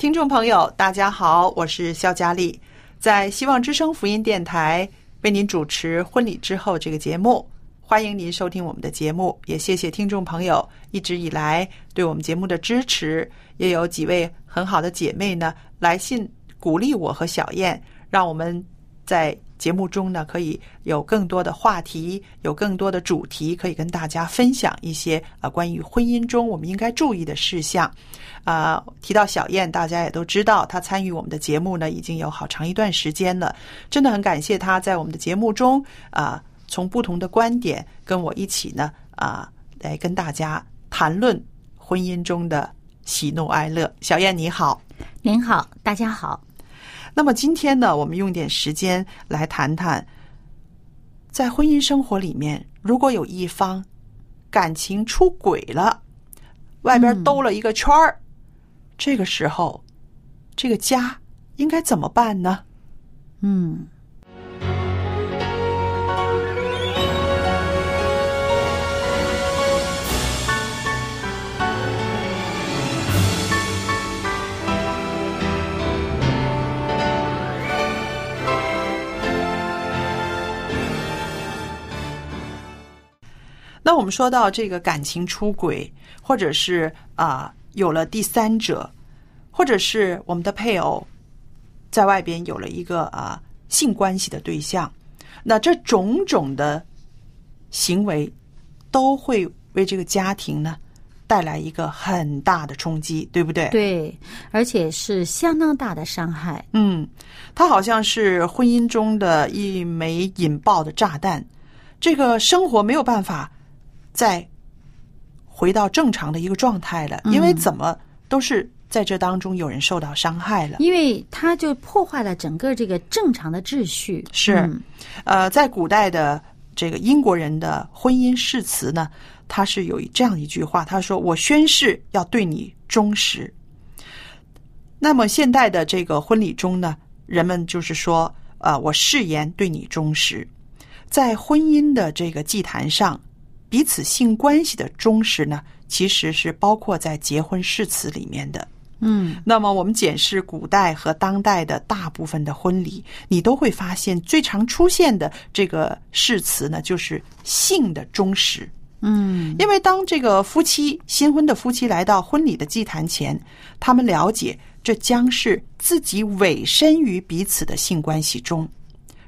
听众朋友，大家好，我是肖佳丽，在希望之声福音电台为您主持《婚礼之后》这个节目，欢迎您收听我们的节目，也谢谢听众朋友一直以来对我们节目的支持，也有几位很好的姐妹呢来信鼓励我和小燕，让我们在节目中呢可以有更多的话题，有更多的主题可以跟大家分享一些呃关于婚姻中我们应该注意的事项。啊、提到小燕，大家也都知道，她参与我们的节目呢，已经有好长一段时间了。真的很感谢她在我们的节目中啊、从不同的观点跟我一起呢啊、来跟大家谈论婚姻中的喜怒哀乐。小燕你好，您好，大家好。那么今天呢，我们用点时间来谈谈，在婚姻生活里面，如果有一方感情出轨了，外边兜了一个圈儿，这个时候，这个家应该怎么办呢？嗯，那我们说到这个感情出轨，或者是啊、有了第三者，或者是我们的配偶在外边有了一个啊、性关系的对象，那这种种的行为都会为这个家庭呢带来一个很大的冲击，对不对？对，而且是相当大的伤害。嗯，它好像是婚姻中的一枚引爆的炸弹，这个生活没有办法再回到正常的一个状态了，因为怎么都是在这当中有人受到伤害了。因为他就破坏了整个这个正常的秩序。是嗯呃，在古代的这个英国人的婚姻誓词呢，他是有这样一句话，他说：“我宣誓要对你忠实。”那么现代的这个婚礼中呢，人们就是说，呃，我誓言对你忠实。在婚姻的这个祭坛上，彼此性关系的忠实呢，其实是包括在结婚誓词里面的。嗯，那么我们检视古代和当代的大部分的婚礼，你都会发现最常出现的这个誓词呢，就是性的忠实。嗯，因为当这个夫妻新婚的夫妻来到婚礼的祭坛前，他们了解这将是自己委身于彼此的性关系中。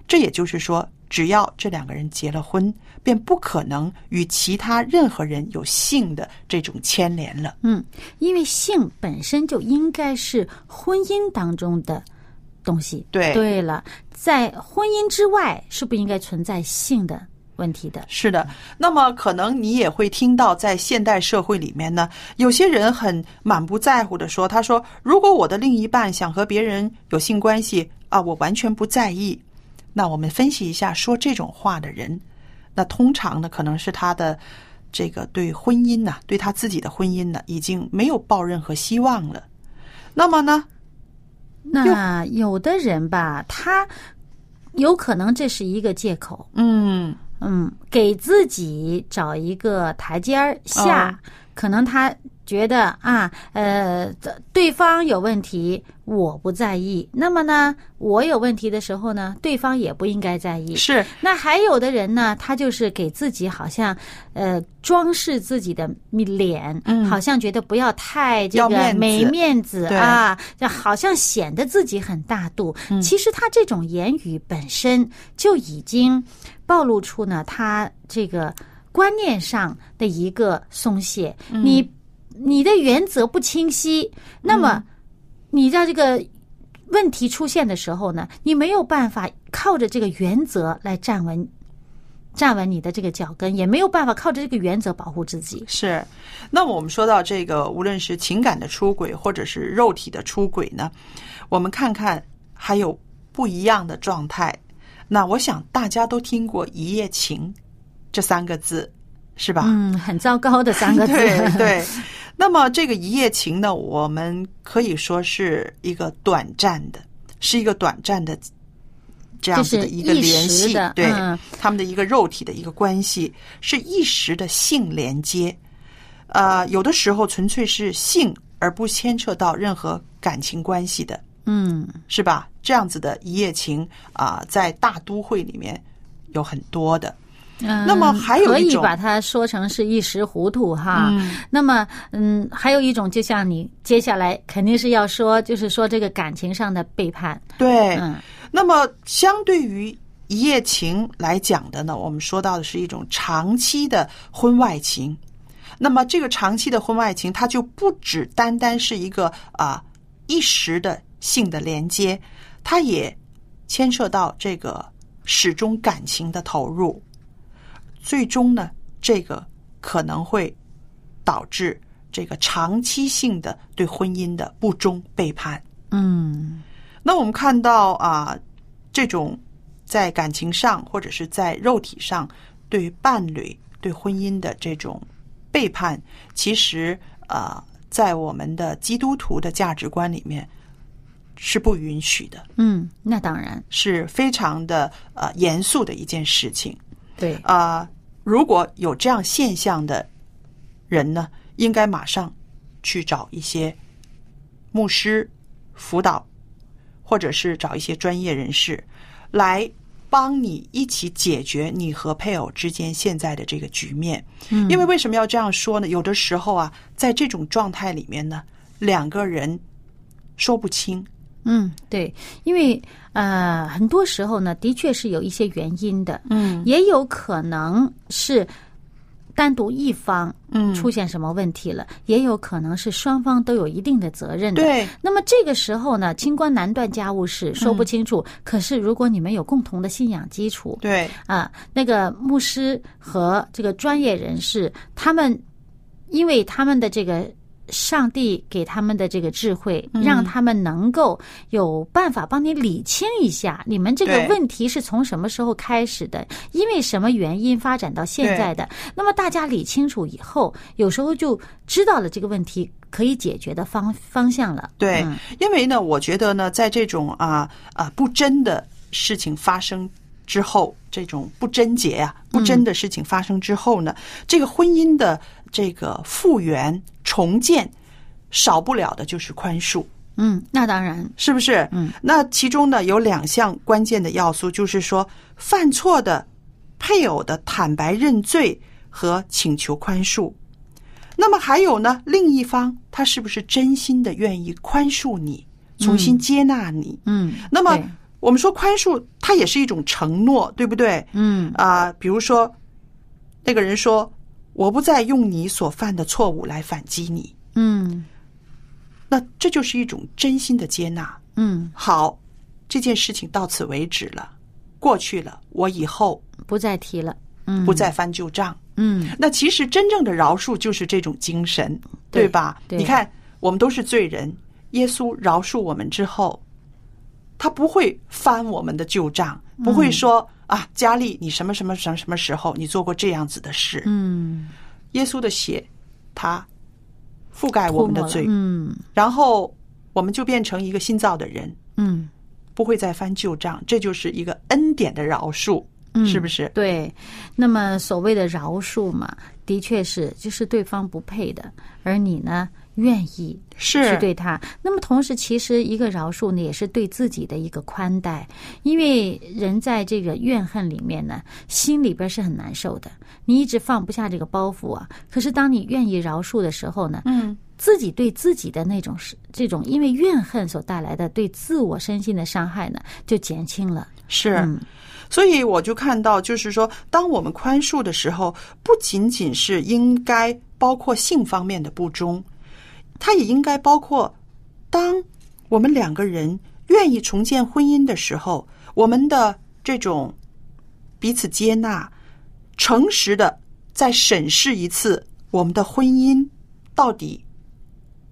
这也就是说，只要这两个人结了婚，便不可能与其他任何人有性的这种牵连了。嗯，因为性本身就应该是婚姻当中的东西。对对了，在婚姻之外是不应该存在性的问题的。是的，那么可能你也会听到，在现代社会里面呢，有些人很满不在乎的说：“他说，如果我的另一半想和别人有性关系啊，我完全不在意。”那我们分析一下，说这种话的人，那通常呢，可能是他的这个对婚姻呢、对他自己的婚姻呢，已经没有抱任何希望了。那么呢？那有的人吧，他有可能这是一个借口，嗯嗯，给自己找一个台阶儿下，哦可能他觉得啊，呃，对方有问题，我不在意。那么呢，我有问题的时候呢，对方也不应该在意。是那还有的人呢，他就是给自己好像呃装饰自己的脸，嗯好像觉得不要太这个没面子啊，就好像显得自己很大度。其实他这种言语本身就已经暴露出呢，他这个观念上的一个松懈。你你的原则不清晰，那么你在这个问题出现的时候呢，你没有办法靠着这个原则来站稳站稳你的这个脚跟，也没有办法靠着这个原则保护自己。是。那么我们说到这个，无论是情感的出轨，或者是肉体的出轨呢，我们看看还有不一样的状态。那我想大家都听过“一夜情”这三个字，是吧？嗯，很糟糕的三个字。对 对。那么这个一夜情呢，我们可以说是一个短暂的，是一个短暂的这样子的一个联系，对、嗯他们的一个肉体的一个关系，是一时的性连接。呃，有的时候纯粹是性，而不牵扯到任何感情关系的，嗯，是吧？这样子的一夜情啊、在大都会里面有很多的。嗯那么还有可以一种把它说成是一时糊涂哈。嗯那么，嗯，还有一种，就像你接下来肯定是要说，就是说这个感情上的背叛。对，嗯那么相对于一夜情来讲的呢，我们说到的是一种长期的婚外情。那么这个长期的婚外情，它就不只单单是一个啊、一时的性的连接，它也牵涉到这个始终感情的投入。最终呢，这个可能会导致这个长期性的对婚姻的不忠背叛。嗯那我们看到啊，这种在感情上或者是在肉体上对伴侣、对婚姻的这种背叛，其实啊，在我们的基督徒的价值观里面是不允许的，嗯，那当然是非常的呃严肃的一件事情。对。啊、如果有这样现象的人呢，应该马上去找一些牧师辅导，或者是找一些专业人士来帮你一起解决你和配偶之间现在的这个局面。嗯因为为什么要这样说呢？有的时候啊，在这种状态里面呢，两个人说不清。嗯，对，因为呃，很多时候呢，的确是有一些原因的，嗯。也有可能是单独一方嗯。出现什么问题了，也有可能是双方都有一定的责任的。对，那么这个时候呢，清官难断家务事，说嗯不清楚。可是如果你们有共同的信仰基础，对，啊，那个牧师和这个专业人士，他们因为他们的这个上帝给他们的这个智慧，嗯。让他们能够有办法帮你理清一下，你们这个问题是从什么时候开始的，因为什么原因发展到现在的。那么大家理清楚以后，有时候就知道了这个问题可以解决的方方向了。对，嗯。因为呢，我觉得呢，在这种啊啊不真的事情发生之后，这种不贞洁啊、不真的事情发生之后呢，这个婚姻的这个复原重建，少不了的就是宽恕。嗯，那当然，是不是？嗯，那其中呢有两项关键的要素，就是说犯错的配偶的坦白认罪和请求宽恕。那么还有呢，另一方他是不是真心的愿意宽恕你，重新接纳你？嗯，那么我们说宽恕，它也是一种承诺，对不对？嗯啊、比如说那个人说：“我不再用你所犯的错误来反击你。嗯”那这就是一种真心的接纳。嗯，好，这件事情到此为止了，过去了，我以后不再提了。嗯，不再翻旧账。嗯那其实真正的饶恕就是这种精神，对吧？对你看，我们都是罪人，耶稣饶恕我们之后，他不会翻我们的旧账，不会说、啊，佳丽，你什么什么什么什么时候你做过这样子的事？嗯，耶稣的血，他覆盖我们的罪，嗯。然后我们就变成一个新造的人，嗯。不会再翻旧账，这就是一个恩典的饶恕，嗯，是不是？对，那么所谓的饶恕嘛，的确是就是对方不配的，而你呢愿意是去，对他。那么同时，其实一个饶恕呢，也是对自己的一个宽待，因为人在这个怨恨里面呢，心里边是很难受的，你一直放不下这个包袱啊。可是当你愿意饶恕的时候呢，嗯，自己对自己的那种是这种因为怨恨所带来的对自我身心的伤害呢，就减轻了。是。嗯所以我就看到，就是说，当我们宽恕的时候，不仅仅是应该包括性方面的不忠，它也应该包括，当我们两个人愿意重建婚姻的时候，我们的这种彼此接纳、诚实的再审视一次我们的婚姻到底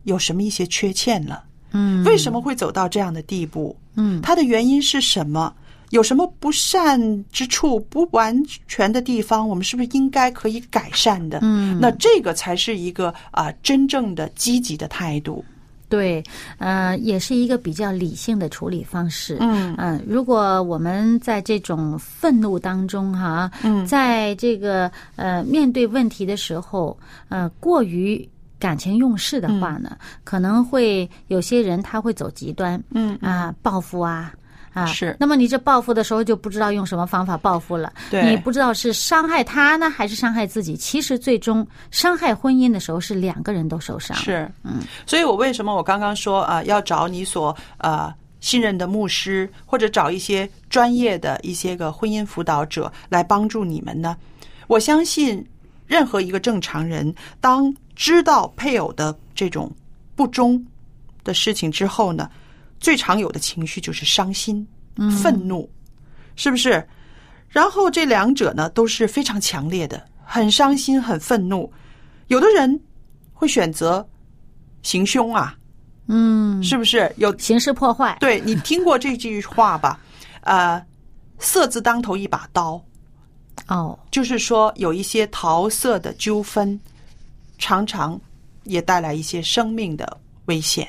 有什么一些缺陷了。嗯，为什么会走到这样的地步？嗯它的原因是什么？有什么不善之处、不完全的地方？我们是不是应该可以改善的？嗯那这个才是一个啊、真正的积极的态度。对，呃，也是一个比较理性的处理方式。嗯嗯，如果我们在这种愤怒当中哈，嗯在这个呃面对问题的时候，呃，过于感情用事的话呢，可能会有些人他会走极端，嗯啊，报复啊。啊，是那么你这报复的时候就不知道用什么方法报复了，对你不知道是伤害他呢，还是伤害自己。其实最终伤害婚姻的时候是两个人都受伤。是，嗯，所以我为什么我刚刚说啊、要找你所呃信任的牧师，或者找一些专业的一些个婚姻辅导者来帮助你们呢？我相信任何一个正常人，当知道配偶的这种不忠的事情之后呢，最常有的情绪就是伤心、愤怒，是不是？然后这两者呢都是非常强烈的，很伤心、很愤怒。有的人会选择行凶啊，嗯，是不是？有形式破坏。对你听过这句话吧？呃，色字当头一把刀，哦，就是说有一些桃色的纠纷，常常也带来一些生命的危险。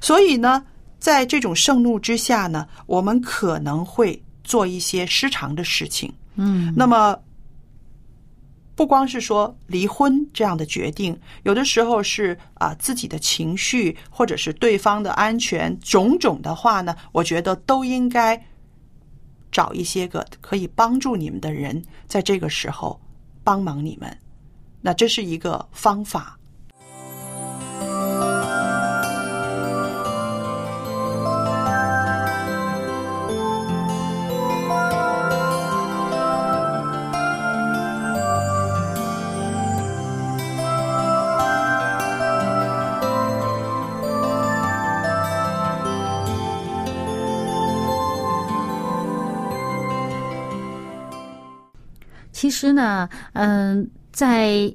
所以呢，在这种盛怒之下呢，我们可能会做一些失常的事情。嗯，那么，不光是说离婚这样的决定，有的时候是啊、自己的情绪，或者是对方的安全，种种的话呢，我觉得都应该找一些个可以帮助你们的人，在这个时候帮忙你们。那这是一个方法。其实呢，嗯、在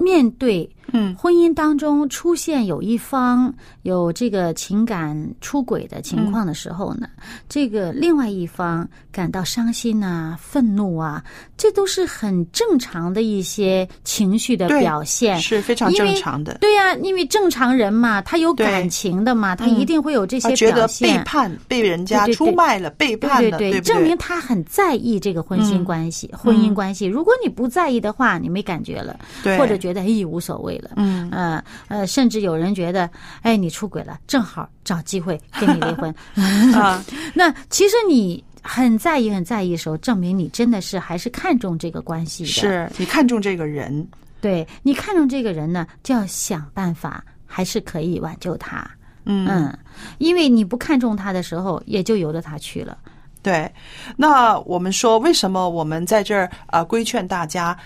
面对嗯婚姻当中出现有一方有这个情感出轨的情况的时候呢，这个另外一方感到伤心啊、愤怒啊，这都是很正常的一些情绪的表现。是非常正常的。对呀、因为正常人嘛，他有感情的嘛，他嗯一定会有这些他觉得表现。背叛，被人家对对对出卖了，背叛了，对对不证明他很在意这个婚姻嗯关系、婚姻关系。如果你不在意的话，你没感觉了，对，或者觉得哎无所谓了，嗯呃呃，甚至有人觉得，哎，你出轨了，正好找机会跟你离婚。啊，那其实你很在意、很在意的时候，证明你真的是还是看重这个关系的。，是你看重这个人，对你看重这个人呢，就要想办法，还是可以挽救他。嗯嗯，因为你不看重他的时候，也就由着他去了。对，那我们说，为什么我们在这儿啊、呃规劝大家，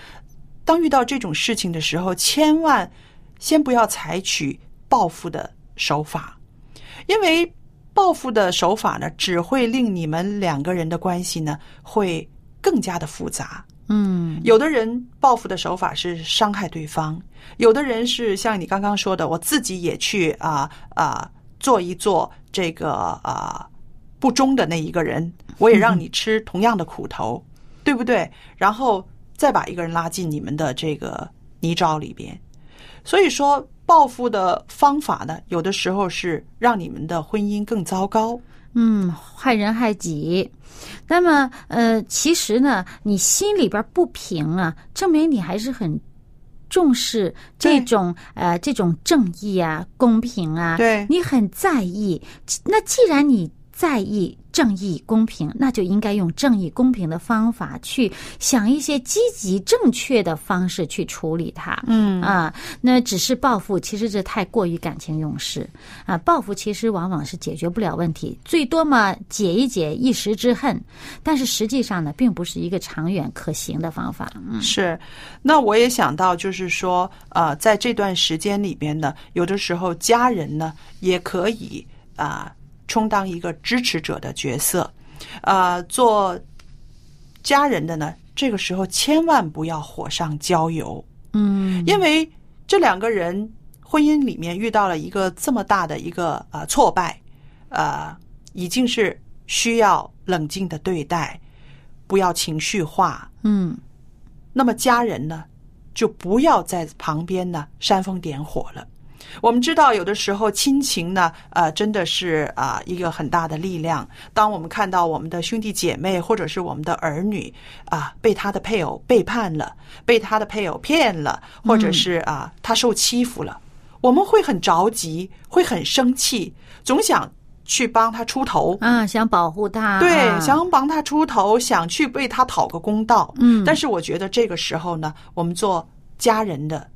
当遇到这种事情的时候，千万先不要采取报复的手法，因为报复的手法呢，只会令你们两个人的关系呢会更加的复杂。嗯有的人报复的手法是伤害对方，有的人是像你刚刚说的，我自己也去啊啊、做一做这个啊、不忠的那一个人，我也让你吃同样的苦头，对不对？然后再把一个人拉进你们的这个泥沼里边。所以说，报复的方法呢，有的时候是让你们的婚姻更糟糕。嗯，害人害己。那么，呃，其实呢，你心里边不平啊，证明你还是很重视这种呃这种正义啊、公平啊，对你很在意。那既然你在意正义、公平，那就应该用正义、公平的方法去想一些积极、正确的方式去处理它。嗯啊，那只是报复，其实这太过于感情用事啊。报复其实往往是解决不了问题，最多嘛解一解一时之恨，但是实际上呢，并不是一个长远可行的方法。嗯是，那我也想到，就是说，呃，在这段时间里边呢，有的时候家人呢也可以啊、充当一个支持者的角色，呃，做家人的呢，这个时候千万不要火上浇油，嗯。因为这两个人婚姻里面遇到了一个这么大的一个呃挫败，呃，已经是需要冷静的对待，不要情绪化，嗯。那么家人呢，就不要在旁边呢煽风点火了。我们知道，有的时候亲情呢，呃，真的是啊、一个很大的力量。当我们看到我们的兄弟姐妹或者是我们的儿女啊、被他的配偶背叛了，被他的配偶骗了，或者是啊、他受欺负了，我们会很着急，会很生气，总想去帮他出头。啊，想保护他，对，啊想帮他出头，想去为他讨个公道。嗯但是我觉得这个时候呢，我们做家人的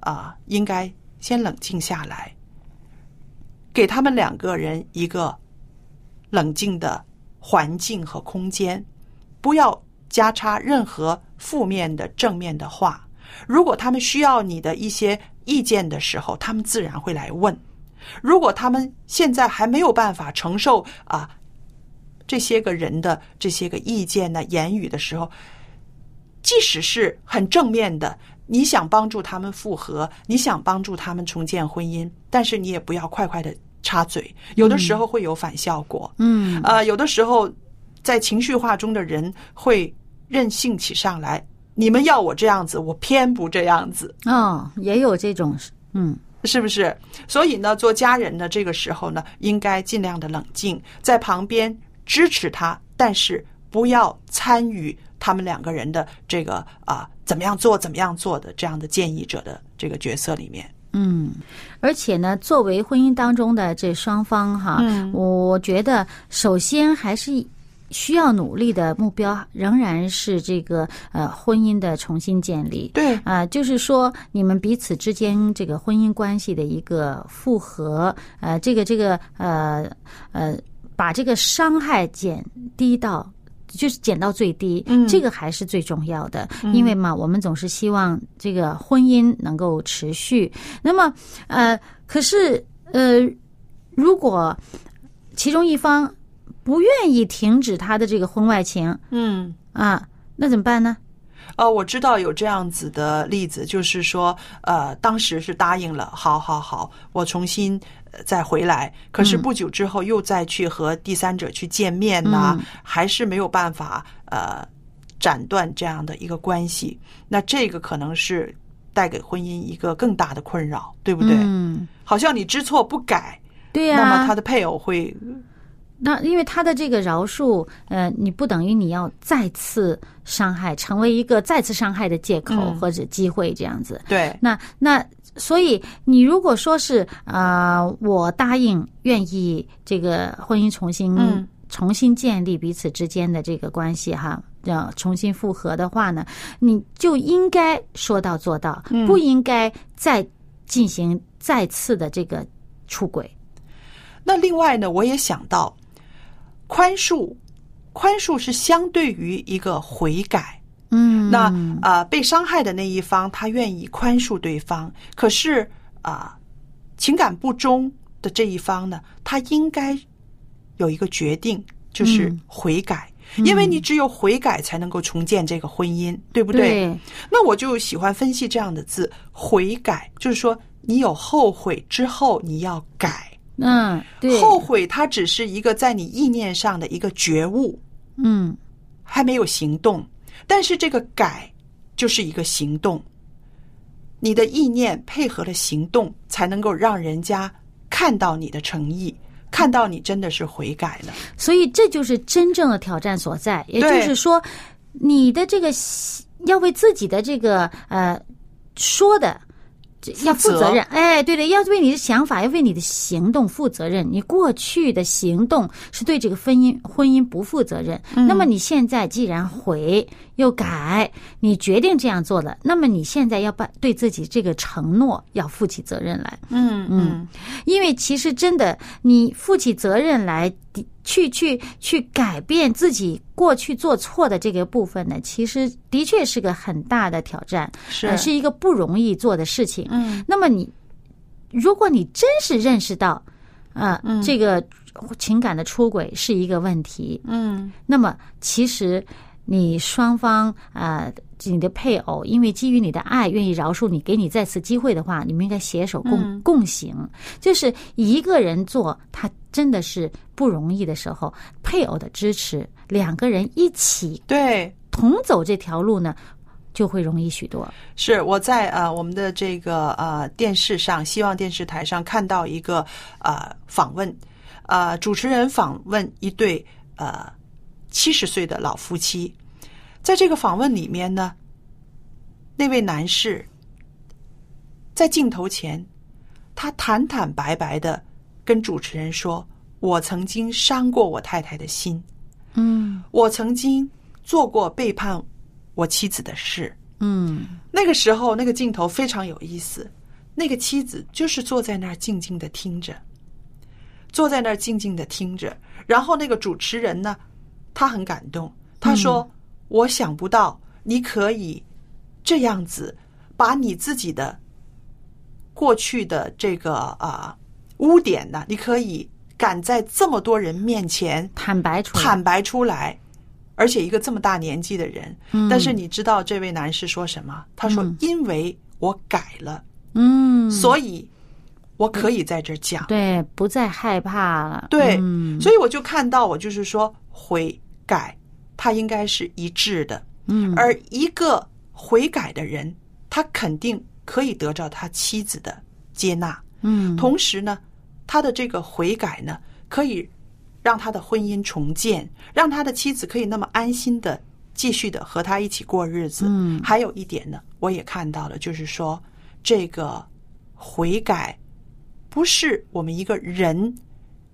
啊、应该先冷静下来，给他们两个人一个冷静的环境和空间，不要加插任何负面的、正面的话。如果他们需要你的一些意见的时候，他们自然会来问。如果他们现在还没有办法承受啊这些个人的这些个意见呢、言语的时候，即使是很正面的，你想帮助他们复合，你想帮助他们重建婚姻，但是你也不要快快的插嘴，有的时候会有反效果。嗯呃，有的时候在情绪化中的人会任性起上来，你们要我这样子，我偏不这样子。哦，也有这种，嗯是不是？所以呢，做家人的这个时候呢，应该尽量的冷静，在旁边支持他，但是不要参与他们两个人的这个啊、怎么样做怎么样做的这样的建议者的这个角色里面。嗯，而且呢，作为婚姻当中的这双方哈，嗯我觉得首先还是需要努力的目标仍然是这个呃婚姻的重新建立。对，啊、就是说你们彼此之间这个婚姻关系的一个复合，呃，这个这个呃呃，把这个伤害减低到。就是减到最低，嗯这个还是最重要的，因为嘛，我们总是希望这个婚姻能够持续。那么，呃，可是呃，如果其中一方不愿意停止他的这个婚外情嗯。啊，那怎么办呢？呃，我知道有这样子的例子，就是说，呃，当时是答应了，好好好，我重新呃再回来，可是不久之后又再去和第三者去见面呐、嗯。还是没有办法呃斩断这样的一个关系，那这个可能是带给婚姻一个更大的困扰，对不对？嗯，好像你知错不改，对呀、那么他的配偶会那因为他的这个饶恕，呃，你不等于你要再次伤害，成为一个再次伤害的借口嗯或者机会这样子。对那那所以你如果说是呃，我答应愿意这个婚姻重新、嗯重新建立彼此之间的这个关系哈，要重新复合的话呢，你就应该说到做到，嗯不应该再进行再次的这个出轨。那另外呢，我也想到，宽恕，宽恕是相对于一个悔改。嗯，那啊、呃被伤害的那一方他愿意宽恕对方，可是啊、情感不忠的这一方呢，他应该有一个决定，就是嗯悔改。因为你只有悔改才能够重建这个婚姻，对不对？对那我就喜欢分析这样的字，悔改，就是说你有后悔之后，你要改。嗯，对，后悔它只是一个在你意念上的一个觉悟，嗯还没有行动。但是这个改就是一个行动。你的意念配合了行动，才能够让人家看到你的诚意，看到你真的是悔改了。所以这就是真正的挑战所在，也就是说，你的这个要为自己的这个呃说的。要负责任，哎，对对，要为你的想法，要为你的行动负责任。你过去的行动是对这个婚姻婚姻不负责任，那么你现在既然悔又改，你决定这样做了，那么你现在要把对自己这个承诺要负起责任来。嗯嗯，因为其实真的，你负起责任来。去去去改变自己过去做错的这个部分呢，其实的确是个很大的挑战，是是一个不容易做的事情。嗯，那么你如果你真是认识到，啊，这个情感的出轨是一个问题，嗯，那么其实你双方啊。你的配偶因为基于你的爱愿意饶恕你，给你再次机会的话，你们应该携手共共行。就是一个人做，他真的是不容易的时候，配偶的支持，两个人一起对同走这条路呢，就会容易许多。是我在呃我们的这个呃电视上，希望电视台上看到一个呃访问，呃主持人访问一对呃七十岁的老夫妻。在这个访问里面呢，那位男士在镜头前，他坦坦白白的跟主持人说：“我曾经伤过我太太的心，嗯，我曾经做过背叛我妻子的事。”嗯，那个时候，那个镜头非常有意思。那个妻子就是坐在那儿静静的听着，坐在那儿静静的听着。然后那个主持人呢，他很感动，他说。我想不到你可以这样子把你自己的过去的这个啊污点呢，你可以敢在这么多人面前坦白出坦白出来，而且一个这么大年纪的人，但是你知道这位男士说什么？他说：“因为我改了，嗯，所以我可以在这讲，对，不再害怕了，对，所以我就看到，我就是说悔改。”他应该是一致的，嗯，而一个悔改的人，他肯定可以得到他妻子的接纳，嗯，同时呢，他的这个悔改呢，可以让他的婚姻重建，让他的妻子可以那么安心的继续的和他一起过日子。嗯，还有一点呢，我也看到了，就是说这个悔改不是我们一个人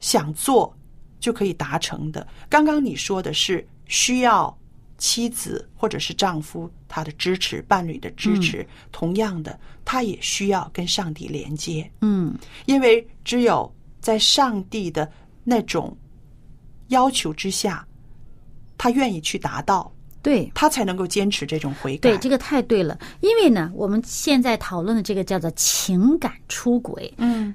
想做就可以达成的。刚刚你说的是。需要妻子或者是丈夫他的支持，伴侣的支持。同样的，他也需要跟上帝连接。嗯，因为只有在上帝的那种要求之下，他愿意去达到，对他才能够坚持这种悔改。对，这个太对了。因为呢，我们现在讨论的这个叫做情感出轨。嗯。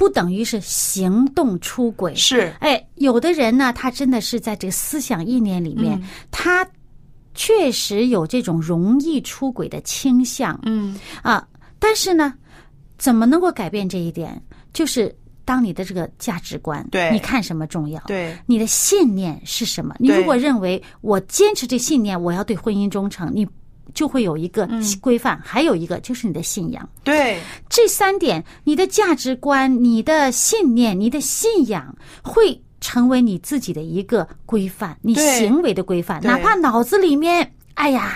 不等于是行动出轨，是哎，有的人呢，他真的是在这个思想意念里面，他确实有这种容易出轨的倾向，嗯啊，但是呢，怎么能够改变这一点？就是当你的这个价值观，对，你看什么重要？对，你的信念是什么？你如果认为我坚持这信念，我要对婚姻忠诚，你。就会有一个规范，还有一个就是你的信仰。对，这三点，你的价值观、你的信念、你的信仰，会成为你自己的一个规范，你行为的规范。哪怕脑子里面，哎呀，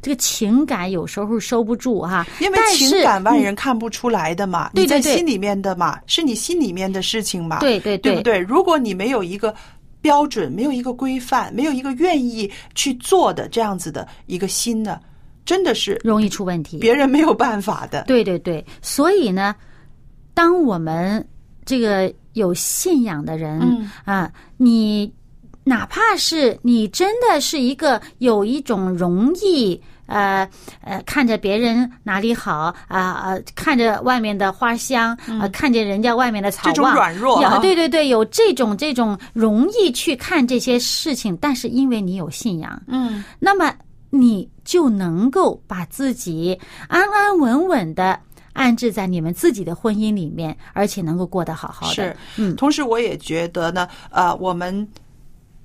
这个情感有时候收不住哈，因为情感外人看不出来的嘛，你在心里面的嘛，是你心里面的事情嘛，对对对不对？如果你没有一个。标准没有一个规范，没有一个愿意去做的这样子的一个新的。真的是容易出问题，别人没有办法的。对对对，所以呢，当我们这个有信仰的人啊，你哪怕是你真的是一个有一种容易呃呃看着别人哪里好啊啊，看着外面的花香啊，看见人家外面的草，这种软弱，对对对，有这种这种容易去看这些事情，但是因为你有信仰，嗯，那么。你就能够把自己安安稳稳的安置在你们自己的婚姻里面，而且能够过得好好的。是，嗯。同时，我也觉得呢，呃，我们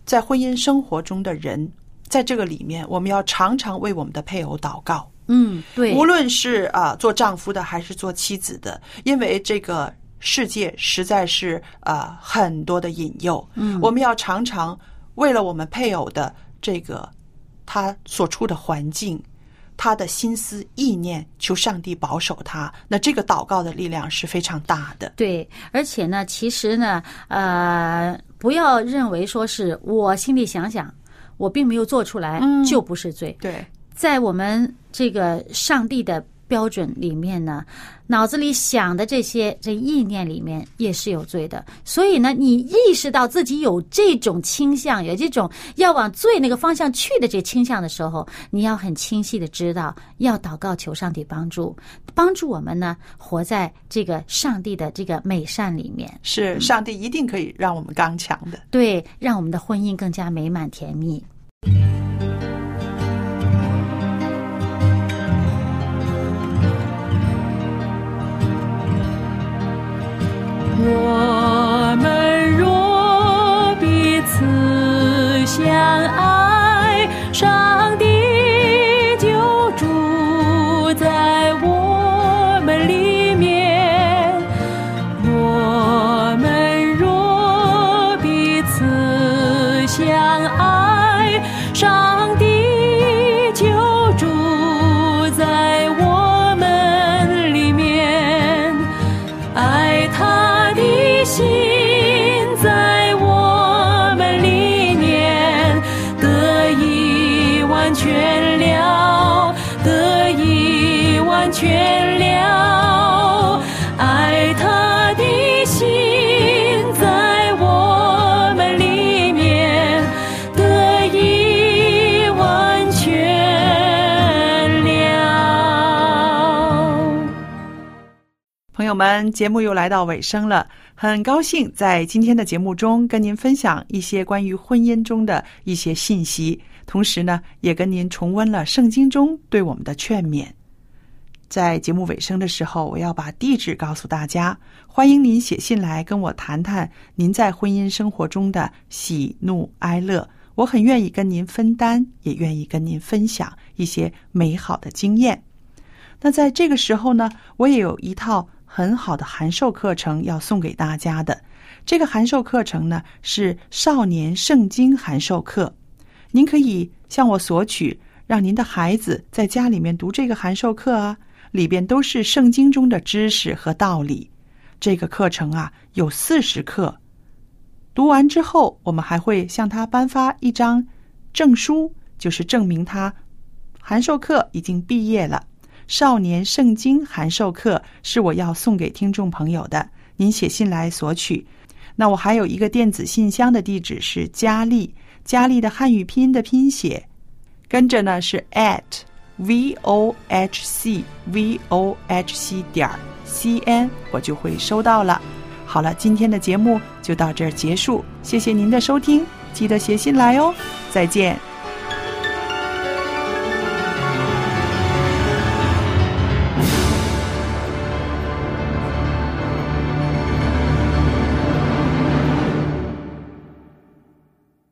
在婚姻生活中的人，在这个里面，我们要常常为我们的配偶祷告。嗯，对，无论是啊、做丈夫的还是做妻子的，因为这个世界实在是啊、很多的引诱，嗯，我们要常常为了我们配偶的这个他所处的环境。他的心思意念，求上帝保守他。那这个祷告的力量是非常大的。对，而且呢，其实呢，呃，不要认为说是我心里想想，我并没有做出来，嗯就不是罪。对，在我们这个上帝的标准里面呢，脑子里想的这些这意念里面也是有罪的。所以呢，你意识到自己有这种倾向，有这种要往罪那个方向去的这倾向的时候，你要很清晰的知道，要祷告求上帝帮助，帮助我们呢活在这个上帝的这个美善里面，是上帝一定可以让我们刚强的。对，让我们的婚姻更加美满甜蜜。友们，节目又来到尾声了，很高兴在今天的节目中跟您分享一些关于婚姻中的一些信息，同时呢，也跟您重温了圣经中对我们的劝勉。在节目尾声的时候，我要把地址告诉大家，欢迎您写信来跟我谈谈您在婚姻生活中的喜怒哀乐，我很愿意跟您分担，也愿意跟您分享一些美好的经验。那在这个时候呢，我也有一套很好的函授课程要送给大家的。这个函授课程呢是少年圣经函授课，您可以向我索取，让您的孩子在家里面读这个函授课啊，里边都是圣经中的知识和道理。这个课程啊有四十课，读完之后，我们还会向他颁发一张证书，就是证明他函授课已经毕业了。少年圣经函授课是我要送给听众朋友的，您写信来索取。那我还有一个电子信箱的地址是佳丽，佳丽的汉语拼音的拼写，跟着呢是 at v o h c v o h c 点 c n，我就会收到了。好了，今天的节目就到这儿结束，谢谢您的收听，记得写信来哦，再见。